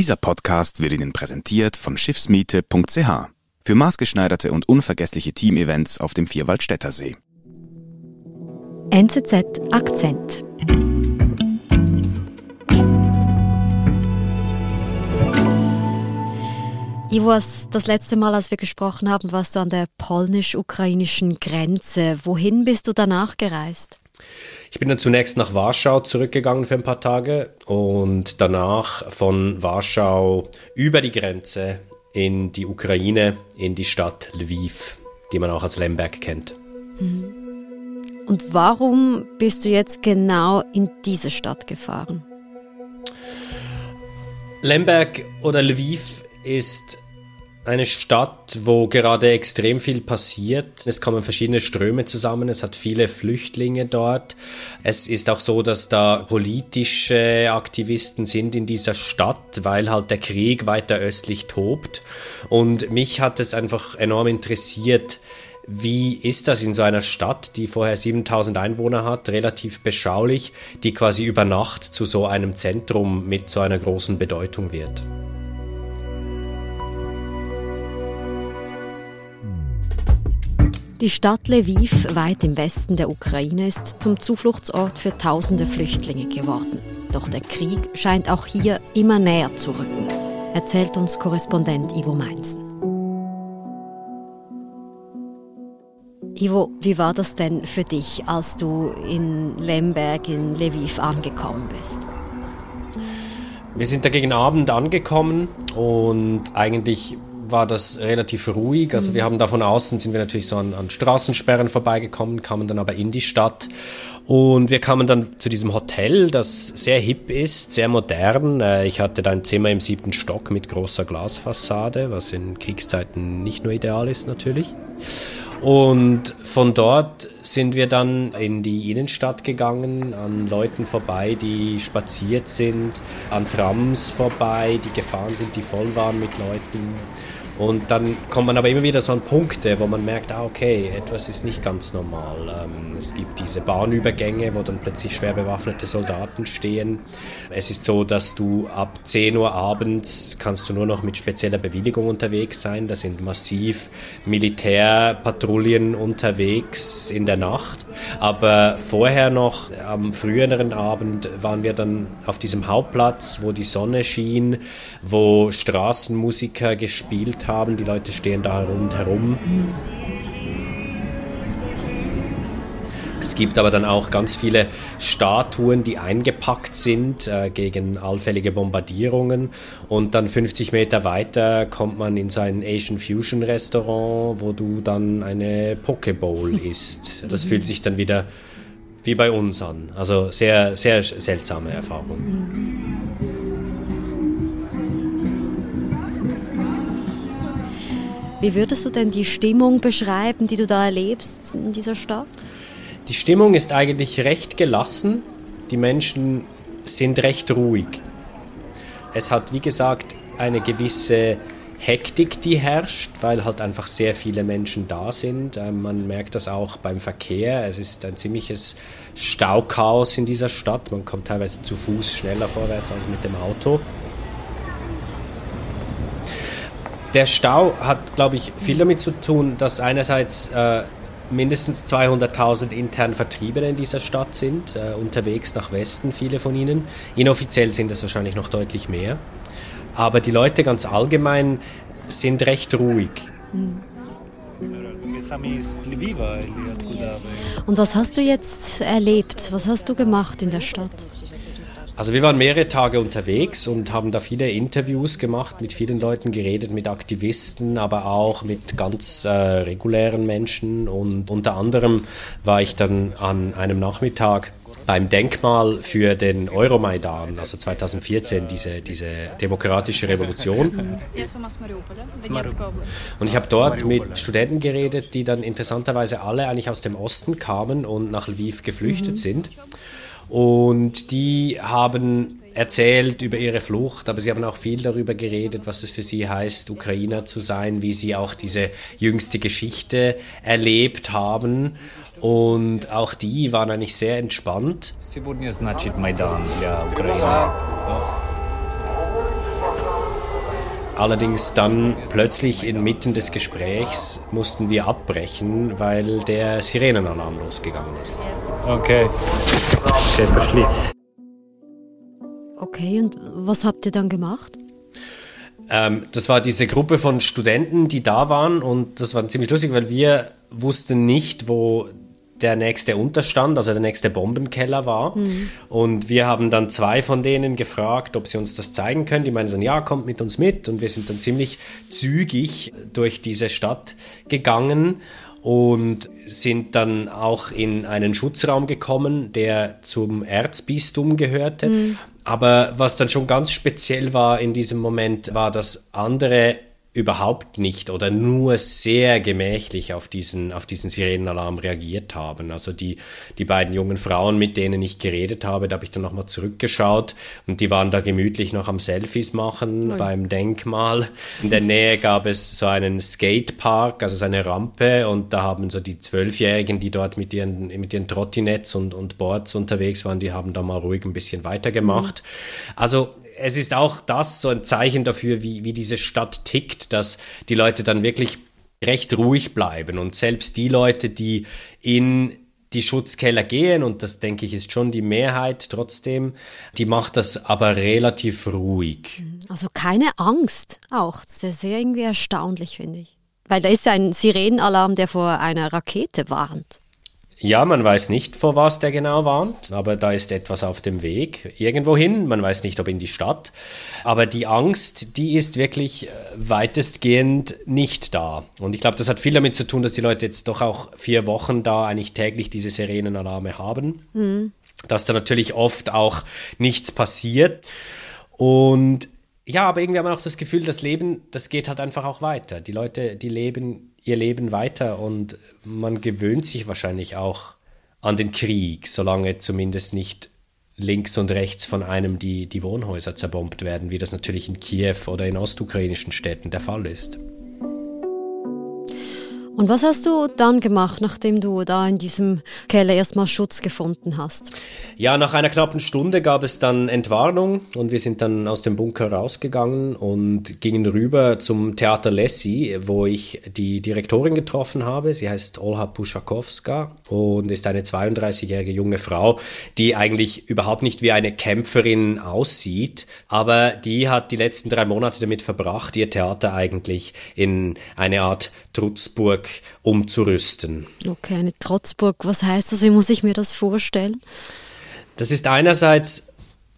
Dieser Podcast wird Ihnen präsentiert von Schiffsmiete.ch für maßgeschneiderte und unvergessliche Teamevents auf dem Vierwaldstätter See. NZZ Akzent. Ivo, das letzte Mal, als wir gesprochen haben, warst du an der polnisch-ukrainischen Grenze. Wohin bist du danach gereist? Ich bin dann zunächst nach Warschau zurückgegangen für ein paar Tage und danach von Warschau über die Grenze in die Ukraine, in die Stadt Lviv, die man auch als Lemberg kennt. Mhm. Und warum bist du jetzt genau in diese Stadt gefahren? Lemberg oder Lviv ist eine Stadt, wo gerade extrem viel passiert. Es kommen verschiedene Ströme zusammen. Es hat viele Flüchtlinge dort. Es ist auch so, dass da politische Aktivisten sind in dieser Stadt, weil halt der Krieg weiter östlich tobt. Und mich hat es einfach enorm interessiert, wie ist das in so einer Stadt, die vorher 7000 Einwohner hat, relativ beschaulich, die quasi über Nacht zu so einem Zentrum mit so einer großen Bedeutung wird? Die Stadt Lviv, weit im Westen der Ukraine, ist zum Zufluchtsort für tausende Flüchtlinge geworden. Doch der Krieg scheint auch hier immer näher zu rücken, erzählt uns Korrespondent Ivo Meinzen. Ivo, wie war das denn für dich, als du in Lemberg in Lviv angekommen bist? Wir sind da gegen Abend angekommen und eigentlich war das relativ ruhig. Also wir haben da von außen sind wir natürlich so an, an Straßensperren vorbeigekommen, kamen dann aber in die Stadt und wir kamen dann zu diesem Hotel, das sehr hip ist, sehr modern. Äh, ich hatte da ein Zimmer im siebten Stock mit großer Glasfassade, was in Kriegszeiten nicht nur ideal ist natürlich. Und von dort sind wir dann in die Innenstadt gegangen, an Leuten vorbei, die spaziert sind, an Trams vorbei, die gefahren sind, die voll waren mit Leuten. Und dann kommt man aber immer wieder so an Punkte, wo man merkt, ah, okay, etwas ist nicht ganz normal. Ähm, es gibt diese Bahnübergänge, wo dann plötzlich schwer bewaffnete Soldaten stehen. Es ist so, dass du ab 10 Uhr abends kannst du nur noch mit spezieller Bewilligung unterwegs sein. Da sind massiv Militärpatrouillen unterwegs in der Nacht. Aber vorher noch, am früheren Abend, waren wir dann auf diesem Hauptplatz, wo die Sonne schien, wo Straßenmusiker gespielt haben haben. Die Leute stehen da rundherum. Es gibt aber dann auch ganz viele Statuen, die eingepackt sind äh, gegen allfällige Bombardierungen. Und dann 50 Meter weiter kommt man in so ein Asian Fusion Restaurant, wo du dann eine Pokeball isst. Das fühlt sich dann wieder wie bei uns an. Also sehr, sehr seltsame Erfahrung. Wie würdest du denn die Stimmung beschreiben, die du da erlebst in dieser Stadt? Die Stimmung ist eigentlich recht gelassen. Die Menschen sind recht ruhig. Es hat, wie gesagt, eine gewisse Hektik, die herrscht, weil halt einfach sehr viele Menschen da sind. Ähm, man merkt das auch beim Verkehr. Es ist ein ziemliches Stauchaos in dieser Stadt. Man kommt teilweise zu Fuß schneller vorwärts als mit dem Auto. Der Stau hat, glaube ich, viel damit zu tun, dass einerseits äh, mindestens 200.000 intern Vertriebene in dieser Stadt sind, äh, unterwegs nach Westen, viele von ihnen. Inoffiziell sind es wahrscheinlich noch deutlich mehr. Aber die Leute ganz allgemein sind recht ruhig. Und was hast du jetzt erlebt? Was hast du gemacht in der Stadt? Also wir waren mehrere Tage unterwegs und haben da viele Interviews gemacht, mit vielen Leuten geredet, mit Aktivisten, aber auch mit ganz äh, regulären Menschen. Und unter anderem war ich dann an einem Nachmittag beim Denkmal für den Euromaidan, also 2014, diese, diese demokratische Revolution. Und ich habe dort mit Studenten geredet, die dann interessanterweise alle eigentlich aus dem Osten kamen und nach Lviv geflüchtet mhm. sind. Und die haben erzählt über ihre Flucht, aber sie haben auch viel darüber geredet, was es für sie heißt, Ukrainer zu sein, wie sie auch diese jüngste Geschichte erlebt haben. Und auch die waren eigentlich sehr entspannt. Allerdings dann plötzlich inmitten des Gesprächs mussten wir abbrechen, weil der Sirenenalarm losgegangen ist. Okay. Okay, und was habt ihr dann gemacht? Ähm, das war diese Gruppe von Studenten, die da waren und das war ziemlich lustig, weil wir wussten nicht, wo der nächste Unterstand, also der nächste Bombenkeller war. Mhm. Und wir haben dann zwei von denen gefragt, ob sie uns das zeigen können. Die meinen dann, ja, kommt mit uns mit. Und wir sind dann ziemlich zügig durch diese Stadt gegangen und sind dann auch in einen Schutzraum gekommen, der zum Erzbistum gehörte. Mhm. Aber was dann schon ganz speziell war in diesem Moment, war, dass andere überhaupt nicht oder nur sehr gemächlich auf diesen, auf diesen Sirenenalarm reagiert haben. Also die, die beiden jungen Frauen, mit denen ich geredet habe, da habe ich dann nochmal zurückgeschaut und die waren da gemütlich noch am Selfies machen Nein. beim Denkmal. In der Nähe gab es so einen Skatepark, also so eine Rampe und da haben so die Zwölfjährigen, die dort mit ihren, mit ihren Trottinets und, und Boards unterwegs waren, die haben da mal ruhig ein bisschen weitergemacht. Mhm. Also es ist auch das so ein Zeichen dafür, wie, wie diese Stadt tickt, dass die Leute dann wirklich recht ruhig bleiben und selbst die Leute, die in die Schutzkeller gehen, und das denke ich ist schon die Mehrheit trotzdem, die macht das aber relativ ruhig. Also keine Angst auch. Das ist irgendwie erstaunlich, finde ich. Weil da ist ein Sirenenalarm, der vor einer Rakete warnt. Ja, man weiß nicht, vor was der genau warnt, aber da ist etwas auf dem Weg irgendwohin. Man weiß nicht, ob in die Stadt. Aber die Angst, die ist wirklich äh, weitestgehend nicht da. Und ich glaube, das hat viel damit zu tun, dass die Leute jetzt doch auch vier Wochen da eigentlich täglich diese Sirenenalarme haben. Mhm. Dass da natürlich oft auch nichts passiert. Und ja, aber irgendwie haben wir auch das Gefühl, das Leben, das geht halt einfach auch weiter. Die Leute, die leben ihr Leben weiter und man gewöhnt sich wahrscheinlich auch an den Krieg, solange zumindest nicht links und rechts von einem die, die Wohnhäuser zerbombt werden, wie das natürlich in Kiew oder in ostukrainischen Städten der Fall ist. Und was hast du dann gemacht, nachdem du da in diesem Keller erstmal Schutz gefunden hast? Ja, nach einer knappen Stunde gab es dann Entwarnung und wir sind dann aus dem Bunker rausgegangen und gingen rüber zum Theater Lessi, wo ich die Direktorin getroffen habe. Sie heißt Olha Puschakowska und ist eine 32-jährige junge Frau, die eigentlich überhaupt nicht wie eine Kämpferin aussieht, aber die hat die letzten drei Monate damit verbracht, ihr Theater eigentlich in eine Art Trutzburg umzurüsten. Okay, eine Trotzburg. Was heißt das? Wie muss ich mir das vorstellen? Das ist einerseits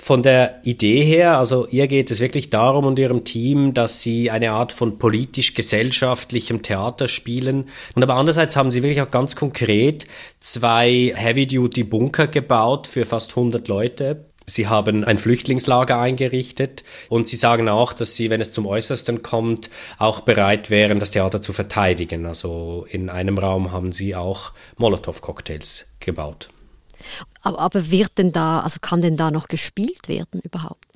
von der Idee her, also ihr geht es wirklich darum und ihrem Team, dass sie eine Art von politisch-gesellschaftlichem Theater spielen. Und aber andererseits haben sie wirklich auch ganz konkret zwei Heavy-Duty-Bunker gebaut für fast 100 Leute Sie haben ein Flüchtlingslager eingerichtet und sie sagen auch, dass sie, wenn es zum Äußersten kommt, auch bereit wären, das Theater zu verteidigen. Also in einem Raum haben sie auch Molotow-Cocktails gebaut. Aber, aber wird denn da, also kann denn da noch gespielt werden überhaupt?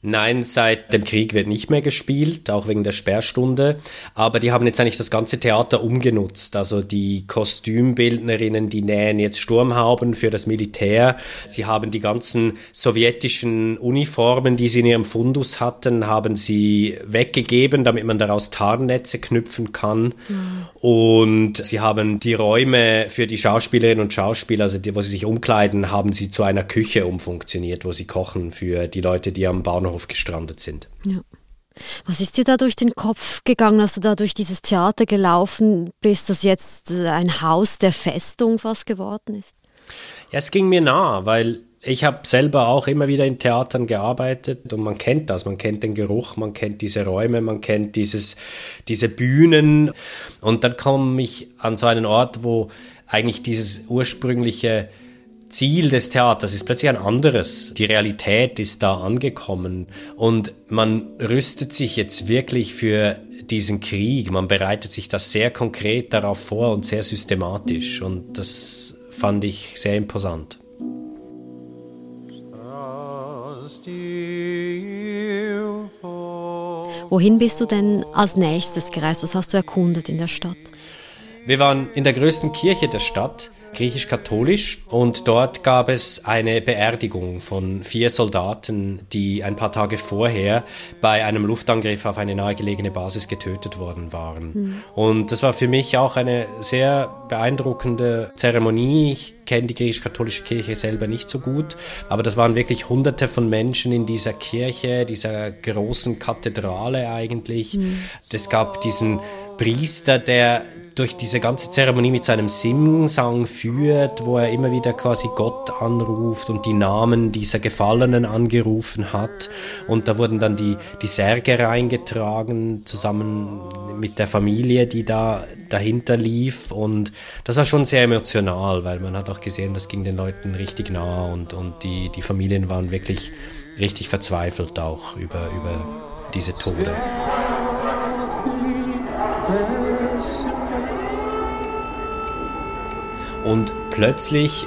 Nein, seit dem Krieg wird nicht mehr gespielt, auch wegen der Sperrstunde. Aber die haben jetzt eigentlich das ganze Theater umgenutzt. Also die Kostümbildnerinnen, die nähen jetzt Sturmhauben für das Militär. Sie haben die ganzen sowjetischen Uniformen, die sie in ihrem Fundus hatten, haben sie weggegeben, damit man daraus Tarnnetze knüpfen kann. Mhm. Und sie haben die Räume für die Schauspielerinnen und Schauspieler, also die, wo sie sich umkleiden, haben sie zu einer Küche umfunktioniert, wo sie kochen für die Leute, die am Bahnhof Bahnhof gestrandet sind. Ja. Was ist dir da durch den Kopf gegangen, als du da durch dieses Theater gelaufen bist, das jetzt ein Haus der Festung fast geworden ist? Ja, es ging mir nah, weil ich habe selber auch immer wieder in Theatern gearbeitet und man kennt das, man kennt den Geruch, man kennt diese Räume, man kennt dieses, diese Bühnen und dann komme ich an so einen Ort, wo eigentlich dieses ursprüngliche Ziel des Theaters ist plötzlich ein anderes. Die Realität ist da angekommen und man rüstet sich jetzt wirklich für diesen Krieg. Man bereitet sich das sehr konkret darauf vor und sehr systematisch und das fand ich sehr imposant. Wohin bist du denn als nächstes gereist? Was hast du erkundet in der Stadt? Wir waren in der größten Kirche der Stadt griechisch-katholisch und dort gab es eine Beerdigung von vier Soldaten, die ein paar Tage vorher bei einem Luftangriff auf eine nahegelegene Basis getötet worden waren. Mhm. Und das war für mich auch eine sehr beeindruckende Zeremonie. Ich kenne die griechisch-katholische Kirche selber nicht so gut, aber das waren wirklich hunderte von Menschen in dieser Kirche, dieser großen Kathedrale eigentlich. Mhm. Es gab diesen Priester, der durch diese ganze Zeremonie mit seinem Sing-Sang führt, wo er immer wieder quasi Gott anruft und die Namen dieser Gefallenen angerufen hat. Und da wurden dann die, die Särge reingetragen, zusammen mit der Familie, die da dahinter lief. Und das war schon sehr emotional, weil man hat auch gesehen, das ging den Leuten richtig nah und, und die, die Familien waren wirklich richtig verzweifelt auch über, über diese Tode. Und plötzlich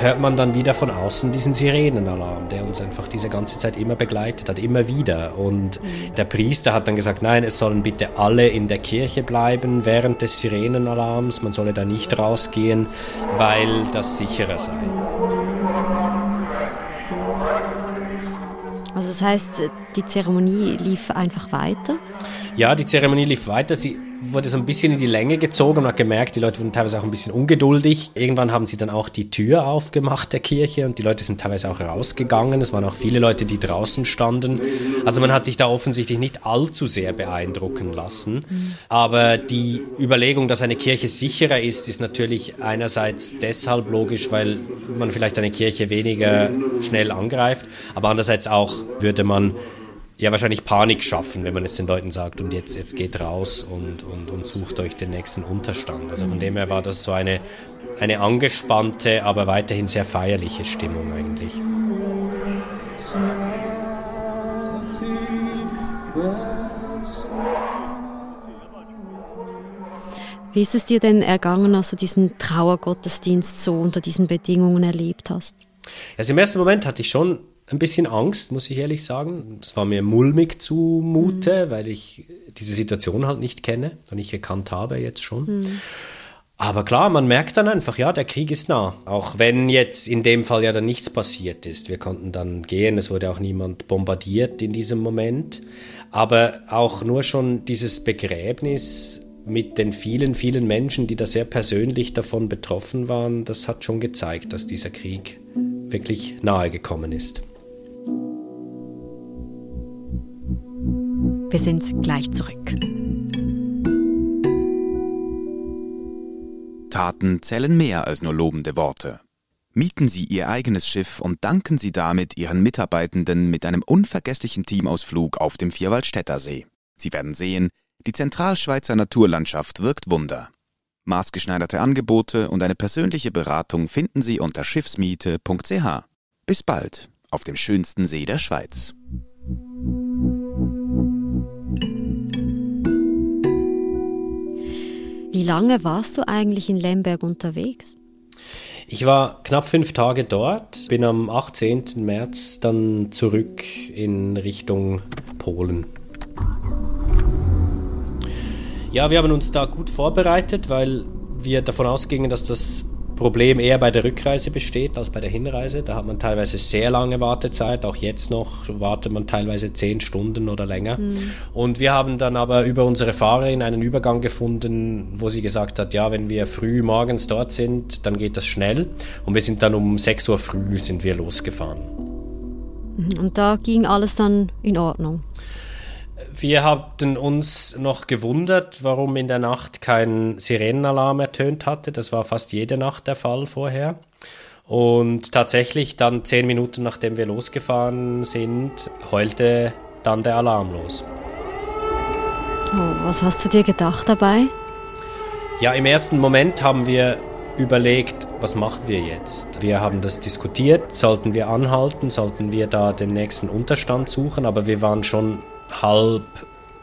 hört man dann wieder von außen diesen Sirenenalarm, der uns einfach diese ganze Zeit immer begleitet hat, immer wieder. Und der Priester hat dann gesagt, nein, es sollen bitte alle in der Kirche bleiben während des Sirenenalarms, man solle da nicht rausgehen, weil das sicherer sei. Also das heißt, die Zeremonie lief einfach weiter? Ja, die Zeremonie lief weiter. Sie wurde so ein bisschen in die Länge gezogen. Man hat gemerkt, die Leute wurden teilweise auch ein bisschen ungeduldig. Irgendwann haben sie dann auch die Tür aufgemacht der Kirche und die Leute sind teilweise auch rausgegangen. Es waren auch viele Leute, die draußen standen. Also man hat sich da offensichtlich nicht allzu sehr beeindrucken lassen. Aber die Überlegung, dass eine Kirche sicherer ist, ist natürlich einerseits deshalb logisch, weil man vielleicht eine Kirche weniger schnell angreift, aber andererseits auch würde man ja wahrscheinlich Panik schaffen, wenn man jetzt den Leuten sagt, und jetzt, jetzt geht raus und, und, und sucht euch den nächsten Unterstand. Also von dem her war das so eine, eine angespannte, aber weiterhin sehr feierliche Stimmung eigentlich. Wie ist es dir denn ergangen, als du diesen Trauergottesdienst so unter diesen Bedingungen erlebt hast? Also im ersten Moment hatte ich schon ein bisschen Angst, muss ich ehrlich sagen. Es war mir mulmig zumute, mhm. weil ich diese Situation halt nicht kenne und nicht gekannt habe jetzt schon. Mhm. Aber klar, man merkt dann einfach, ja, der Krieg ist nah. Auch wenn jetzt in dem Fall ja dann nichts passiert ist. Wir konnten dann gehen, es wurde auch niemand bombardiert in diesem Moment. Aber auch nur schon dieses Begräbnis mit den vielen, vielen Menschen, die da sehr persönlich davon betroffen waren, das hat schon gezeigt, dass dieser Krieg wirklich nahe gekommen ist. Wir sind gleich zurück. Taten zählen mehr als nur lobende Worte. Mieten Sie Ihr eigenes Schiff und danken Sie damit Ihren Mitarbeitenden mit einem unvergesslichen Teamausflug auf dem Vierwaldstätter See. Sie werden sehen, die Zentralschweizer Naturlandschaft wirkt Wunder. Maßgeschneiderte Angebote und eine persönliche Beratung finden Sie unter schiffsmiete.ch. Bis bald auf dem schönsten See der Schweiz. Wie lange warst du eigentlich in Lemberg unterwegs? Ich war knapp fünf Tage dort, bin am 18. März dann zurück in Richtung Polen. Ja, wir haben uns da gut vorbereitet, weil wir davon ausgingen, dass das Problem eher bei der Rückreise besteht als bei der Hinreise. Da hat man teilweise sehr lange Wartezeit. Auch jetzt noch wartet man teilweise zehn Stunden oder länger. Mhm. Und wir haben dann aber über unsere Fahrerin einen Übergang gefunden, wo sie gesagt hat, ja, wenn wir früh morgens dort sind, dann geht das schnell. Und wir sind dann um 6 Uhr früh sind wir losgefahren. Mhm. Und da ging alles dann in Ordnung. Wir hatten uns noch gewundert, warum in der Nacht kein Sirenenalarm ertönt hatte. Das war fast jede Nacht der Fall vorher. Und tatsächlich dann zehn Minuten nachdem wir losgefahren sind, heulte dann der Alarm los. Oh, was hast du dir gedacht dabei? Ja, im ersten Moment haben wir überlegt, was machen wir jetzt? Wir haben das diskutiert, sollten wir anhalten, sollten wir da den nächsten Unterstand suchen, aber wir waren schon halb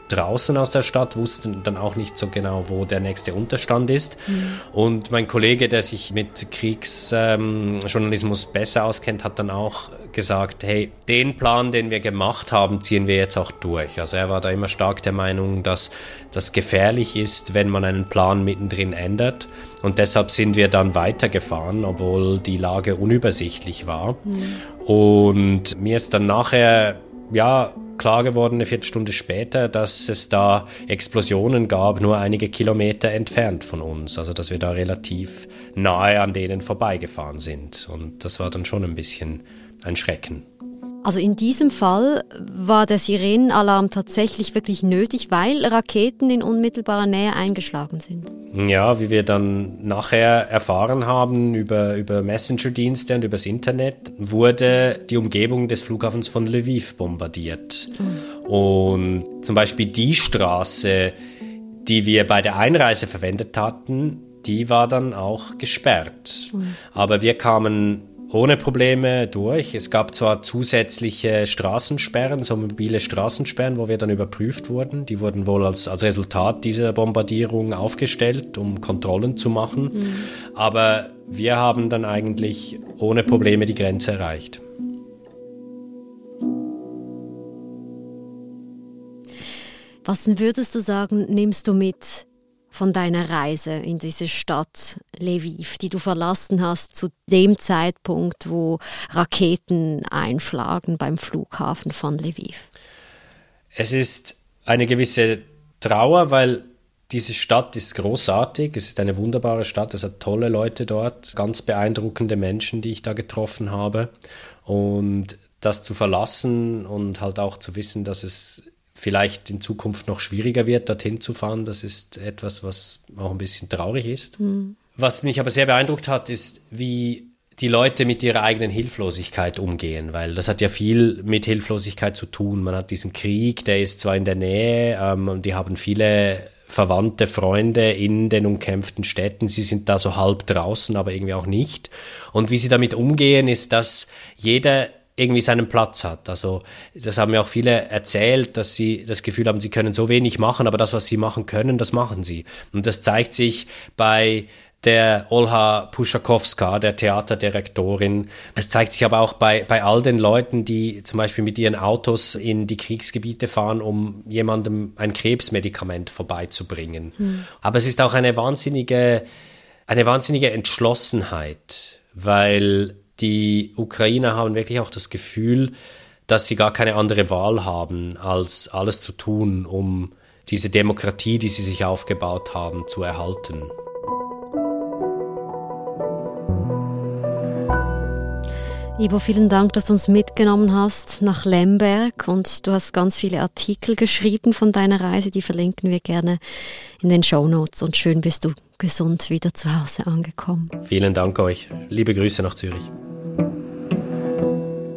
draußen aus der Stadt, wussten dann auch nicht so genau, wo der nächste Unterstand ist. Mhm. Und mein Kollege, der sich mit Kriegsjournalismus ähm, besser auskennt, hat dann auch gesagt, hey, den Plan, den wir gemacht haben, ziehen wir jetzt auch durch. Also er war da immer stark der Meinung, dass das gefährlich ist, wenn man einen Plan mittendrin ändert. Und deshalb sind wir dann weitergefahren, obwohl die Lage unübersichtlich war. Mhm. Und mir ist dann nachher, ja, klar geworden, eine Viertelstunde später, dass es da Explosionen gab, nur einige Kilometer entfernt von uns. Also, dass wir da relativ nahe an denen vorbeigefahren sind. Und das war dann schon ein bisschen ein Schrecken. Also in diesem Fall war der Sirenenalarm tatsächlich wirklich nötig, weil Raketen in unmittelbarer Nähe eingeschlagen sind. Ja, wie wir dann nachher erfahren haben über, über Messenger-Dienste und übers Internet, wurde die Umgebung des Flughafens von Lviv bombardiert. Mhm. Und zum Beispiel die Straße, die wir bei der Einreise verwendet hatten, die war dann auch gesperrt. Mhm. Aber wir kamen ohne Probleme durch. Es gab zwar zusätzliche Straßensperren, so mobile Straßensperren, wo wir dann überprüft wurden. Die wurden wohl als, als Resultat dieser Bombardierung aufgestellt, um Kontrollen zu machen. Mhm. Aber wir haben dann eigentlich ohne Probleme die Grenze erreicht. Was würdest du sagen, nimmst du mit von deiner Reise in diese Stadt Lviv, die du verlassen hast zu dem Zeitpunkt, wo Raketen einschlagen beim Flughafen von Lviv? Es ist eine gewisse Trauer, weil diese Stadt ist großartig, es ist eine wunderbare Stadt, es hat tolle Leute dort, ganz beeindruckende Menschen, die ich da getroffen habe. Und das zu verlassen und halt auch zu wissen, dass es vielleicht in Zukunft noch schwieriger wird, dorthin zu fahren. Das ist etwas, was auch ein bisschen traurig ist. Mhm. Was mich aber sehr beeindruckt hat, ist, wie die Leute mit ihrer eigenen Hilflosigkeit umgehen, weil das hat ja viel mit Hilflosigkeit zu tun. Man hat diesen Krieg, der ist zwar in der Nähe ähm, und die haben viele Verwandte, Freunde in den umkämpften Städten. Sie sind da so halb draußen, aber irgendwie auch nicht. Und wie sie damit umgehen, ist, dass jeder irgendwie seinen Platz hat. Also das haben mir auch viele erzählt, dass sie das Gefühl haben, sie können so wenig machen, aber das, was sie machen können, das machen sie. Und das zeigt sich bei der Olha Puschakowska, der Theaterdirektorin. Es zeigt sich aber auch bei, bei all den Leuten, die zum Beispiel mit ihren Autos in die Kriegsgebiete fahren, um jemandem ein Krebsmedikament vorbeizubringen. Mhm. Aber es ist auch eine wahnsinnige, eine wahnsinnige Entschlossenheit, weil die Ukrainer haben wirklich auch das Gefühl, dass sie gar keine andere Wahl haben, als alles zu tun, um diese Demokratie, die sie sich aufgebaut haben, zu erhalten. Ivo, vielen Dank, dass du uns mitgenommen hast nach Lemberg und du hast ganz viele Artikel geschrieben von deiner Reise, die verlinken wir gerne in den Show Notes und schön bist du gesund wieder zu Hause angekommen. Vielen Dank euch. Liebe Grüße nach Zürich.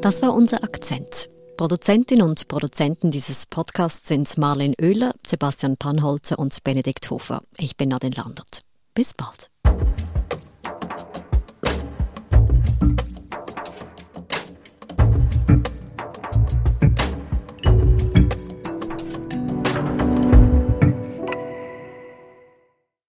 Das war unser Akzent. Produzentin und Produzenten dieses Podcasts sind Marlene Oehler, Sebastian Panholzer und Benedikt Hofer. Ich bin Nadine Landert. Bis bald.